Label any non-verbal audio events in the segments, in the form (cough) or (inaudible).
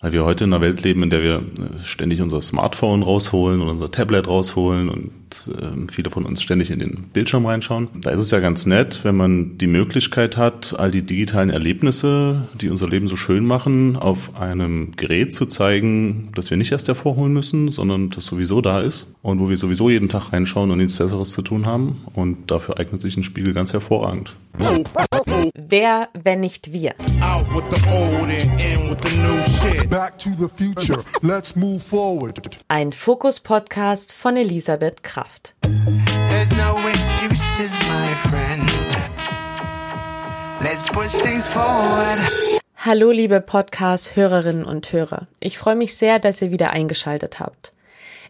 Weil wir heute in einer Welt leben, in der wir äh, ständig unser Smartphone rausholen und unser Tablet rausholen und äh, viele von uns ständig in den Bildschirm reinschauen. Da ist es ja ganz nett, wenn man die Möglichkeit hat, all die digitalen Erlebnisse, die unser Leben so schön machen, auf einem Gerät zu zeigen, das wir nicht erst hervorholen müssen, sondern das sowieso da ist und wo wir sowieso jeden Tag reinschauen und nichts Besseres zu tun haben. Und dafür eignet sich ein Spiegel ganz hervorragend. Wer, wenn nicht wir? Ein Fokus-Podcast von Elisabeth Kraft. No excuses, Hallo liebe Podcast-Hörerinnen und Hörer. Ich freue mich sehr, dass ihr wieder eingeschaltet habt.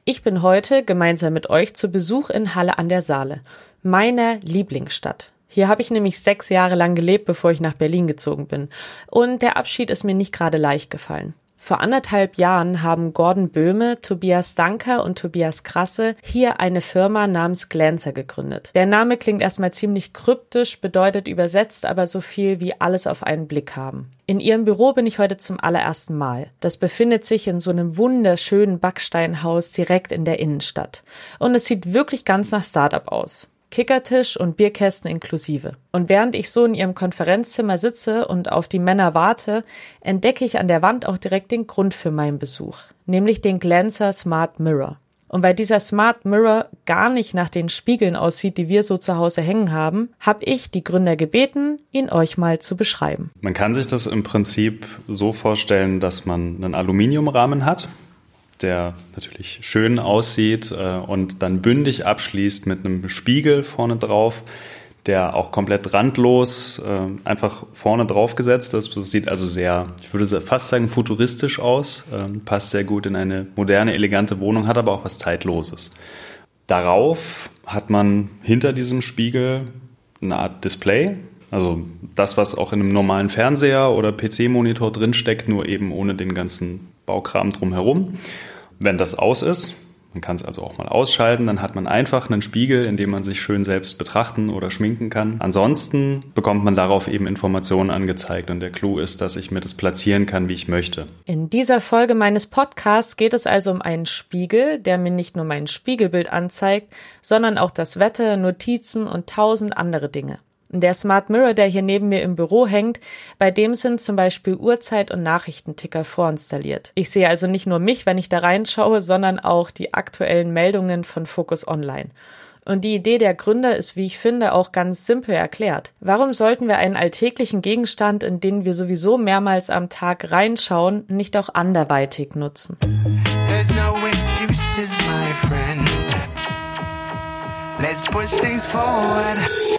Ich bin heute gemeinsam mit euch zu Besuch in Halle an der Saale, meiner Lieblingsstadt. Hier habe ich nämlich sechs Jahre lang gelebt, bevor ich nach Berlin gezogen bin. Und der Abschied ist mir nicht gerade leicht gefallen. Vor anderthalb Jahren haben Gordon Böhme, Tobias Danker und Tobias Krasse hier eine Firma namens Glancer gegründet. Der Name klingt erstmal ziemlich kryptisch, bedeutet übersetzt aber so viel wie alles auf einen Blick haben. In ihrem Büro bin ich heute zum allerersten Mal. Das befindet sich in so einem wunderschönen Backsteinhaus direkt in der Innenstadt. Und es sieht wirklich ganz nach Startup aus. Kickertisch und Bierkästen inklusive. Und während ich so in ihrem Konferenzzimmer sitze und auf die Männer warte, entdecke ich an der Wand auch direkt den Grund für meinen Besuch, nämlich den Glancer Smart Mirror. Und weil dieser Smart Mirror gar nicht nach den Spiegeln aussieht, die wir so zu Hause hängen haben, habe ich die Gründer gebeten, ihn euch mal zu beschreiben. Man kann sich das im Prinzip so vorstellen, dass man einen Aluminiumrahmen hat, der natürlich schön aussieht äh, und dann bündig abschließt mit einem Spiegel vorne drauf, der auch komplett randlos äh, einfach vorne drauf gesetzt ist. Das sieht also sehr, ich würde fast sagen, futuristisch aus, äh, passt sehr gut in eine moderne, elegante Wohnung, hat aber auch was Zeitloses. Darauf hat man hinter diesem Spiegel eine Art Display, also das, was auch in einem normalen Fernseher oder PC-Monitor drinsteckt, nur eben ohne den ganzen Baukram drumherum. Wenn das aus ist, man kann es also auch mal ausschalten, dann hat man einfach einen Spiegel, in dem man sich schön selbst betrachten oder schminken kann. Ansonsten bekommt man darauf eben Informationen angezeigt und der Clou ist, dass ich mir das platzieren kann, wie ich möchte. In dieser Folge meines Podcasts geht es also um einen Spiegel, der mir nicht nur mein Spiegelbild anzeigt, sondern auch das Wetter, Notizen und tausend andere Dinge. Der Smart Mirror, der hier neben mir im Büro hängt, bei dem sind zum Beispiel Uhrzeit- und Nachrichtenticker vorinstalliert. Ich sehe also nicht nur mich, wenn ich da reinschaue, sondern auch die aktuellen Meldungen von Focus Online. Und die Idee der Gründer ist, wie ich finde, auch ganz simpel erklärt. Warum sollten wir einen alltäglichen Gegenstand, in den wir sowieso mehrmals am Tag reinschauen, nicht auch anderweitig nutzen?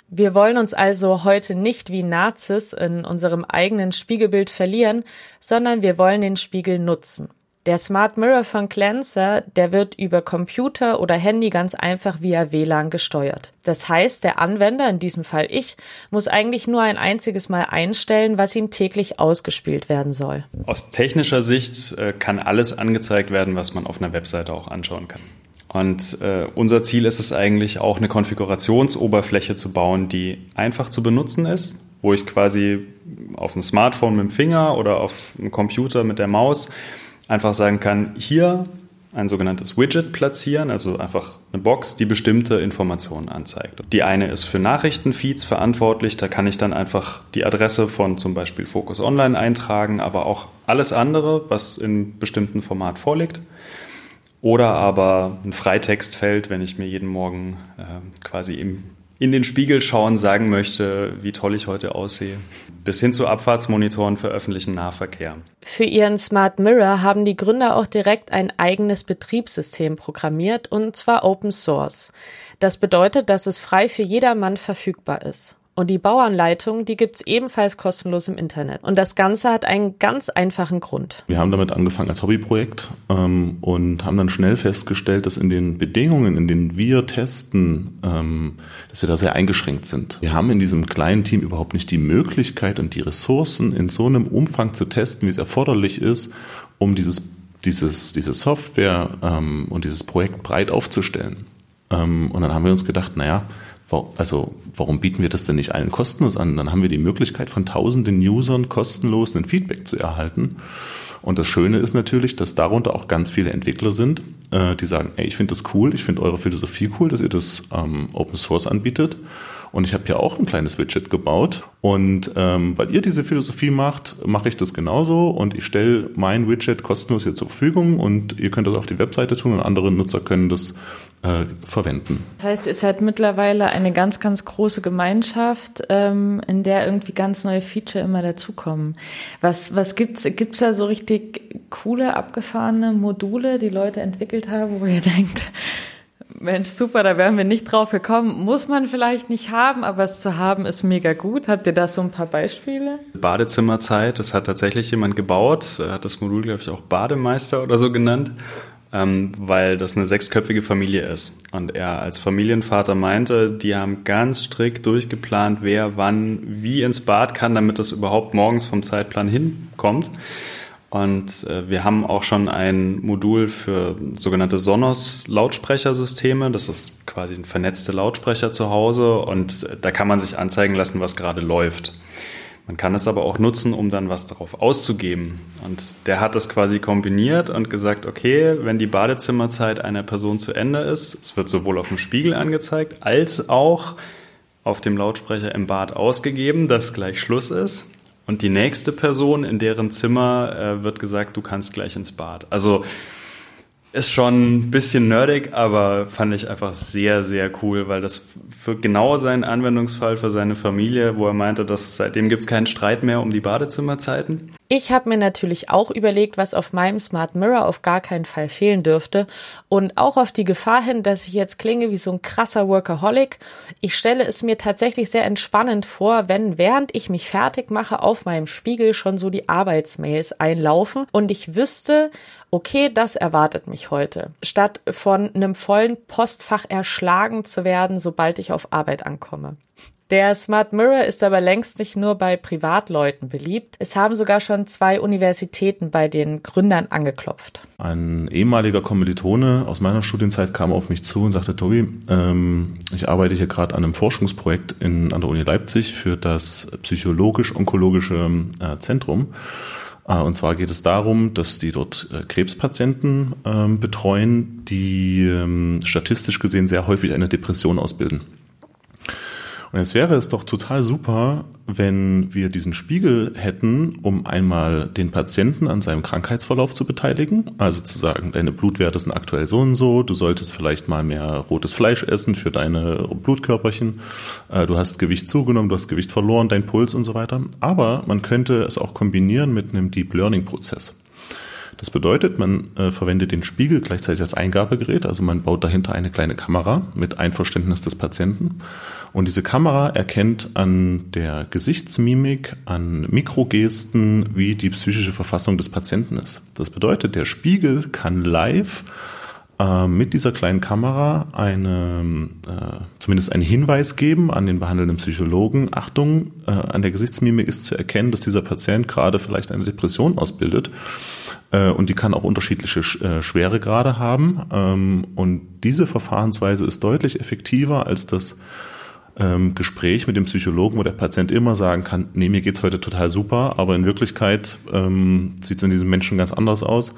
Wir wollen uns also heute nicht wie Nazis in unserem eigenen Spiegelbild verlieren, sondern wir wollen den Spiegel nutzen. Der Smart Mirror von Cleanser, der wird über Computer oder Handy ganz einfach via WLAN gesteuert. Das heißt, der Anwender, in diesem Fall ich, muss eigentlich nur ein einziges Mal einstellen, was ihm täglich ausgespielt werden soll. Aus technischer Sicht äh, kann alles angezeigt werden, was man auf einer Webseite auch anschauen kann. Und äh, unser Ziel ist es eigentlich auch eine Konfigurationsoberfläche zu bauen, die einfach zu benutzen ist, wo ich quasi auf dem Smartphone mit dem Finger oder auf dem Computer mit der Maus einfach sagen kann, hier ein sogenanntes Widget platzieren, also einfach eine Box, die bestimmte Informationen anzeigt. Die eine ist für Nachrichtenfeeds verantwortlich, da kann ich dann einfach die Adresse von zum Beispiel Focus Online eintragen, aber auch alles andere, was in bestimmten Format vorliegt. Oder aber ein Freitextfeld, wenn ich mir jeden Morgen äh, quasi im, in den Spiegel schauen sagen möchte, wie toll ich heute aussehe. Bis hin zu Abfahrtsmonitoren für öffentlichen Nahverkehr. Für ihren Smart Mirror haben die Gründer auch direkt ein eigenes Betriebssystem programmiert und zwar Open Source. Das bedeutet, dass es frei für jedermann verfügbar ist. Und die Bauanleitung, die gibt's ebenfalls kostenlos im Internet. Und das Ganze hat einen ganz einfachen Grund. Wir haben damit angefangen als Hobbyprojekt ähm, und haben dann schnell festgestellt, dass in den Bedingungen, in denen wir testen, ähm, dass wir da sehr eingeschränkt sind. Wir haben in diesem kleinen Team überhaupt nicht die Möglichkeit und die Ressourcen in so einem Umfang zu testen, wie es erforderlich ist, um dieses, dieses, diese Software ähm, und dieses Projekt breit aufzustellen. Ähm, und dann haben wir uns gedacht, naja, also warum bieten wir das denn nicht allen kostenlos an? Dann haben wir die Möglichkeit von tausenden Usern kostenlos ein Feedback zu erhalten. Und das Schöne ist natürlich, dass darunter auch ganz viele Entwickler sind, äh, die sagen, ey, ich finde das cool, ich finde eure Philosophie cool, dass ihr das ähm, Open Source anbietet. Und ich habe ja auch ein kleines Widget gebaut. Und ähm, weil ihr diese Philosophie macht, mache ich das genauso. Und ich stelle mein Widget kostenlos hier zur Verfügung und ihr könnt das auf die Webseite tun und andere Nutzer können das äh, verwenden. Das heißt, es hat mittlerweile eine ganz, ganz große Gemeinschaft, ähm, in der irgendwie ganz neue Feature immer dazukommen. Was, was gibt's, gibt's da so richtig coole, abgefahrene Module, die Leute entwickelt haben, wo ihr (laughs) denkt, Mensch, super, da wären wir nicht drauf gekommen. Muss man vielleicht nicht haben, aber es zu haben ist mega gut. Habt ihr da so ein paar Beispiele? Badezimmerzeit, das hat tatsächlich jemand gebaut. Er hat das Modul, glaube ich, auch Bademeister oder so genannt, ähm, weil das eine sechsköpfige Familie ist. Und er als Familienvater meinte, die haben ganz strikt durchgeplant, wer wann wie ins Bad kann, damit das überhaupt morgens vom Zeitplan hinkommt. Und äh, wir haben auch schon ein Modul für sogenannte Sonos-Lautsprechersysteme. Das ist quasi ein vernetzter Lautsprecher zu Hause und äh, da kann man sich anzeigen lassen, was gerade läuft. Man kann es aber auch nutzen, um dann was darauf auszugeben. Und der hat das quasi kombiniert und gesagt, okay, wenn die Badezimmerzeit einer Person zu Ende ist, es wird sowohl auf dem Spiegel angezeigt, als auch auf dem Lautsprecher im Bad ausgegeben, dass gleich Schluss ist. Und die nächste Person in deren Zimmer äh, wird gesagt, du kannst gleich ins Bad. Also ist schon ein bisschen nerdig, aber fand ich einfach sehr, sehr cool, weil das für genau seinen Anwendungsfall für seine Familie, wo er meinte, dass seitdem gibt es keinen Streit mehr um die Badezimmerzeiten. Ich habe mir natürlich auch überlegt, was auf meinem Smart Mirror auf gar keinen Fall fehlen dürfte und auch auf die Gefahr hin, dass ich jetzt klinge wie so ein krasser Workaholic. Ich stelle es mir tatsächlich sehr entspannend vor, wenn während ich mich fertig mache auf meinem Spiegel schon so die Arbeitsmails einlaufen und ich wüsste, okay, das erwartet mich heute, statt von einem vollen Postfach erschlagen zu werden, sobald ich auf Arbeit ankomme. Der Smart Mirror ist aber längst nicht nur bei Privatleuten beliebt. Es haben sogar schon zwei Universitäten bei den Gründern angeklopft. Ein ehemaliger Kommilitone aus meiner Studienzeit kam auf mich zu und sagte, Tobi, ähm, ich arbeite hier gerade an einem Forschungsprojekt in, an der Uni Leipzig für das psychologisch-onkologische äh, Zentrum. Äh, und zwar geht es darum, dass die dort äh, Krebspatienten ähm, betreuen, die ähm, statistisch gesehen sehr häufig eine Depression ausbilden. Und jetzt wäre es doch total super, wenn wir diesen Spiegel hätten, um einmal den Patienten an seinem Krankheitsverlauf zu beteiligen. Also zu sagen, deine Blutwerte sind aktuell so und so, du solltest vielleicht mal mehr rotes Fleisch essen für deine Blutkörperchen, äh, du hast Gewicht zugenommen, du hast Gewicht verloren, dein Puls und so weiter. Aber man könnte es auch kombinieren mit einem Deep Learning Prozess. Das bedeutet, man äh, verwendet den Spiegel gleichzeitig als Eingabegerät, also man baut dahinter eine kleine Kamera mit Einverständnis des Patienten. Und diese Kamera erkennt an der Gesichtsmimik, an Mikrogesten, wie die psychische Verfassung des Patienten ist. Das bedeutet, der Spiegel kann live äh, mit dieser kleinen Kamera eine, äh, zumindest einen Hinweis geben an den behandelnden Psychologen. Achtung, äh, an der Gesichtsmimik ist zu erkennen, dass dieser Patient gerade vielleicht eine Depression ausbildet äh, und die kann auch unterschiedliche äh, Schweregrade haben. Ähm, und diese Verfahrensweise ist deutlich effektiver als das ähm, Gespräch mit dem Psychologen, wo der Patient immer sagen kann, nee, mir geht's heute total super, aber in Wirklichkeit ähm, sieht es in diesem Menschen ganz anders aus.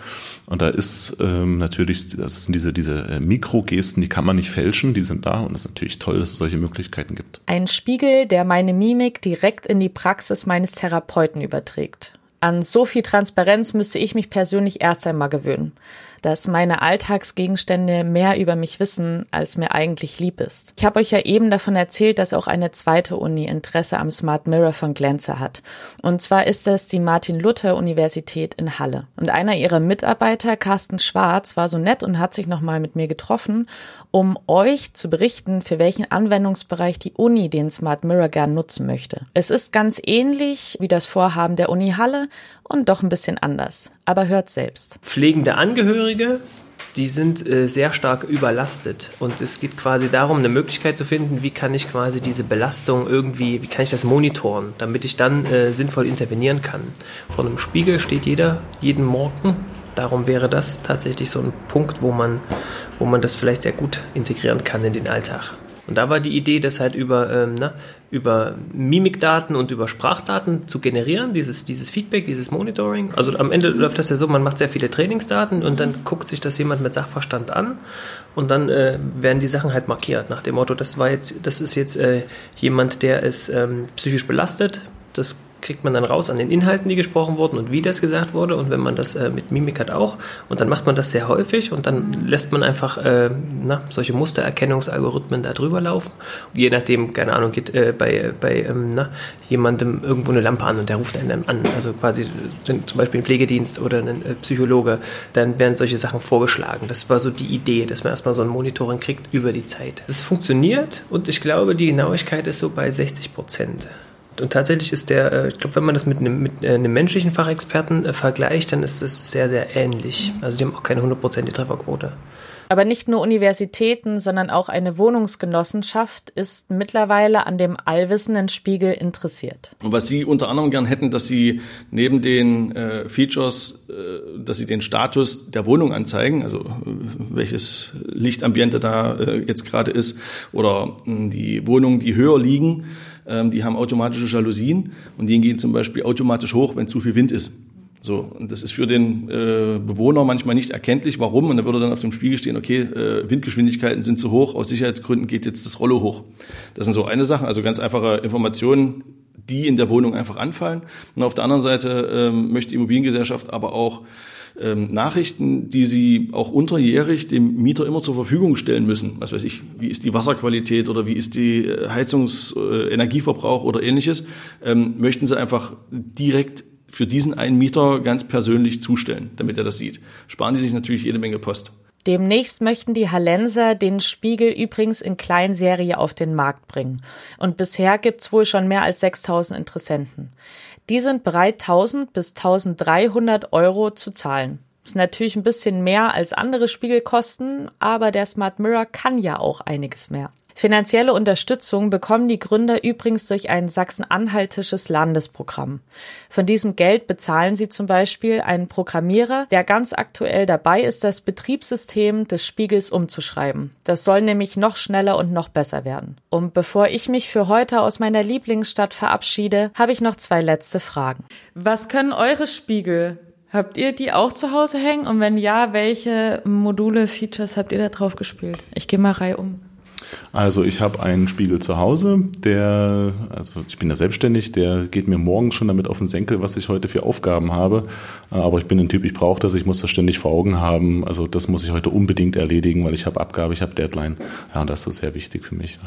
Und da ist ähm, natürlich, das sind diese, diese äh, Mikrogesten, die kann man nicht fälschen, die sind da und es ist natürlich toll, dass es solche Möglichkeiten gibt. Ein Spiegel, der meine Mimik direkt in die Praxis meines Therapeuten überträgt. An so viel Transparenz müsste ich mich persönlich erst einmal gewöhnen dass meine Alltagsgegenstände mehr über mich wissen, als mir eigentlich lieb ist. Ich habe euch ja eben davon erzählt, dass auch eine zweite Uni Interesse am Smart Mirror von Glänzer hat. Und zwar ist das die Martin-Luther-Universität in Halle. Und einer ihrer Mitarbeiter, Carsten Schwarz, war so nett und hat sich nochmal mit mir getroffen, um euch zu berichten, für welchen Anwendungsbereich die Uni den Smart Mirror gern nutzen möchte. Es ist ganz ähnlich wie das Vorhaben der Uni Halle und doch ein bisschen anders. Aber hört selbst. Pflegende Angehörige, die sind äh, sehr stark überlastet. Und es geht quasi darum, eine Möglichkeit zu finden, wie kann ich quasi diese Belastung irgendwie, wie kann ich das monitoren, damit ich dann äh, sinnvoll intervenieren kann. Vor einem Spiegel steht jeder jeden Morgen. Darum wäre das tatsächlich so ein Punkt, wo man, wo man das vielleicht sehr gut integrieren kann in den Alltag. Und da war die Idee, das halt über, ähm, na, über Mimikdaten und über Sprachdaten zu generieren, dieses, dieses Feedback, dieses Monitoring. Also am Ende läuft das ja so, man macht sehr viele Trainingsdaten und dann guckt sich das jemand mit Sachverstand an und dann äh, werden die Sachen halt markiert nach dem Motto, das war jetzt, das ist jetzt äh, jemand, der ist ähm, psychisch belastet, das kriegt man dann raus an den Inhalten, die gesprochen wurden und wie das gesagt wurde. Und wenn man das äh, mit Mimik hat auch, und dann macht man das sehr häufig und dann lässt man einfach äh, na, solche Mustererkennungsalgorithmen da drüber laufen. Und je nachdem, keine Ahnung, geht äh, bei, bei ähm, na, jemandem irgendwo eine Lampe an und der ruft einen dann an. Also quasi zum Beispiel ein Pflegedienst oder ein äh, Psychologe, dann werden solche Sachen vorgeschlagen. Das war so die Idee, dass man erstmal so ein Monitoring kriegt über die Zeit. Es funktioniert und ich glaube, die Genauigkeit ist so bei 60 Prozent. Und tatsächlich ist der, äh, ich glaube, wenn man das mit einem, mit äh, einem menschlichen Fachexperten äh, vergleicht, dann ist es sehr, sehr ähnlich. Also die haben auch keine hundertprozentige Trefferquote. Aber nicht nur Universitäten, sondern auch eine Wohnungsgenossenschaft ist mittlerweile an dem allwissenden Spiegel interessiert. Und was Sie unter anderem gern hätten, dass Sie neben den äh, Features, äh, dass Sie den Status der Wohnung anzeigen, also äh, welches Lichtambiente da äh, jetzt gerade ist, oder die Wohnungen, die höher liegen, ähm, die haben automatische Jalousien und die gehen zum Beispiel automatisch hoch, wenn zu viel Wind ist. So, und das ist für den äh, Bewohner manchmal nicht erkenntlich, warum. Und dann würde dann auf dem Spiegel stehen, okay, äh, Windgeschwindigkeiten sind zu hoch, aus Sicherheitsgründen geht jetzt das Rollo hoch. Das sind so eine Sache, also ganz einfache Informationen, die in der Wohnung einfach anfallen. Und auf der anderen Seite ähm, möchte die Immobiliengesellschaft aber auch ähm, Nachrichten, die sie auch unterjährig dem Mieter immer zur Verfügung stellen müssen. Was weiß ich, wie ist die Wasserqualität oder wie ist die äh, Heizungs-, äh, Energieverbrauch oder ähnliches, ähm, möchten sie einfach direkt für diesen einen Mieter ganz persönlich zustellen, damit er das sieht. Sparen die sich natürlich jede Menge Post. Demnächst möchten die Hallenser den Spiegel übrigens in Kleinserie auf den Markt bringen. Und bisher gibt's wohl schon mehr als 6000 Interessenten. Die sind bereit, 1000 bis 1300 Euro zu zahlen. Ist natürlich ein bisschen mehr als andere Spiegelkosten, aber der Smart Mirror kann ja auch einiges mehr. Finanzielle Unterstützung bekommen die Gründer übrigens durch ein sachsen-anhaltisches Landesprogramm. Von diesem Geld bezahlen sie zum Beispiel einen Programmierer, der ganz aktuell dabei ist, das Betriebssystem des Spiegels umzuschreiben. Das soll nämlich noch schneller und noch besser werden. Und bevor ich mich für heute aus meiner Lieblingsstadt verabschiede, habe ich noch zwei letzte Fragen. Was können eure Spiegel? Habt ihr die auch zu Hause hängen? Und wenn ja, welche Module, Features habt ihr da drauf gespielt? Ich gehe mal Reihe um. Also ich habe einen Spiegel zu Hause, der, also ich bin ja selbstständig, der geht mir morgens schon damit auf den Senkel, was ich heute für Aufgaben habe. Aber ich bin ein Typ, ich brauche das, ich muss das ständig vor Augen haben. Also das muss ich heute unbedingt erledigen, weil ich habe Abgabe, ich habe Deadline. Ja, und das ist sehr wichtig für mich.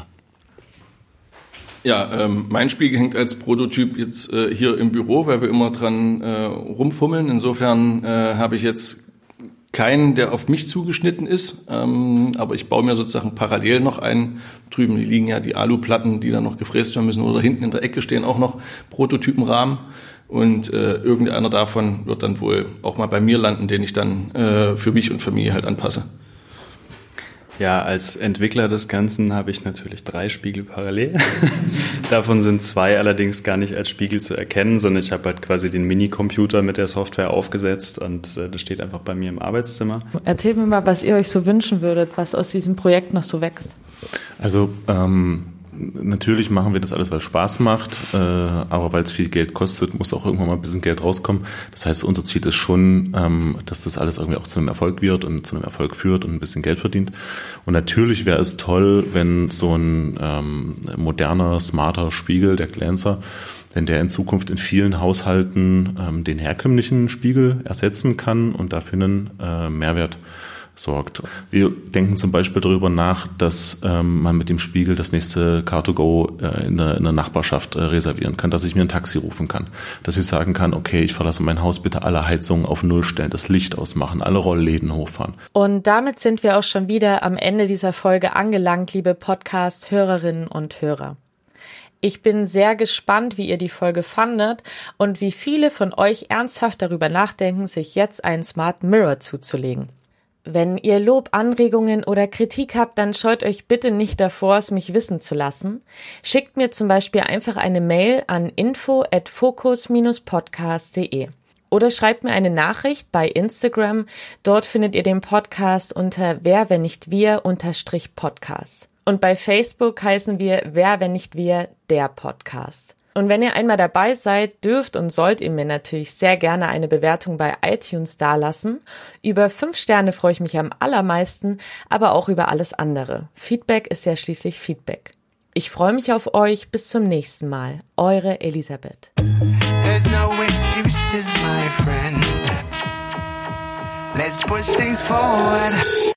Ja, ähm, mein Spiegel hängt als Prototyp jetzt äh, hier im Büro, weil wir immer dran äh, rumfummeln. Insofern äh, habe ich jetzt keinen, der auf mich zugeschnitten ist, ähm, aber ich baue mir sozusagen parallel noch einen. Drüben liegen ja die Aluplatten, die dann noch gefräst werden müssen, oder hinten in der Ecke stehen auch noch Prototypenrahmen. Und äh, irgendeiner davon wird dann wohl auch mal bei mir landen, den ich dann äh, für mich und Familie halt anpasse. Ja, als Entwickler des Ganzen habe ich natürlich drei Spiegel parallel. (laughs) Davon sind zwei allerdings gar nicht als Spiegel zu erkennen, sondern ich habe halt quasi den Minicomputer mit der Software aufgesetzt und äh, das steht einfach bei mir im Arbeitszimmer. Erzählt mir mal, was ihr euch so wünschen würdet, was aus diesem Projekt noch so wächst. Also ähm, natürlich machen wir das alles, weil es Spaß macht, äh, aber weil es viel Geld kostet, muss auch irgendwann mal ein bisschen Geld rauskommen. Das heißt, unser Ziel ist schon, ähm, dass das alles irgendwie auch zu einem Erfolg wird und zu einem Erfolg führt und ein bisschen Geld verdient. Und natürlich wäre es toll, wenn so ein ähm, moderner, smarter Spiegel, der Glancer, wenn der in Zukunft in vielen Haushalten ähm, den herkömmlichen Spiegel ersetzen kann und dafür einen äh, Mehrwert sorgt. Wir denken zum Beispiel darüber nach, dass ähm, man mit dem Spiegel das nächste Car2Go äh, in, der, in der Nachbarschaft äh, reservieren kann, dass ich mir ein Taxi rufen kann, dass ich sagen kann, okay, ich verlasse mein Haus, bitte alle Heizungen auf Null stellen, das Licht ausmachen, alle Rollläden hochfahren. Und damit sind wir auch schon wieder am Ende dieser Folge angelangt, liebe Podcast-Hörerinnen und Hörer. Ich bin sehr gespannt, wie ihr die Folge fandet und wie viele von euch ernsthaft darüber nachdenken, sich jetzt einen Smart Mirror zuzulegen. Wenn ihr Lob, Anregungen oder Kritik habt, dann scheut euch bitte nicht davor, es mich wissen zu lassen. Schickt mir zum Beispiel einfach eine Mail an info at focus-podcast.de oder schreibt mir eine Nachricht bei Instagram. Dort findet ihr den Podcast unter wer, wenn nicht wir, unterstrich Podcast. Und bei Facebook heißen wir Wer, wenn nicht wir, der Podcast. Und wenn ihr einmal dabei seid, dürft und sollt ihr mir natürlich sehr gerne eine Bewertung bei iTunes dalassen. Über fünf Sterne freue ich mich am allermeisten, aber auch über alles andere. Feedback ist ja schließlich Feedback. Ich freue mich auf euch. Bis zum nächsten Mal. Eure Elisabeth. Let's push things forward.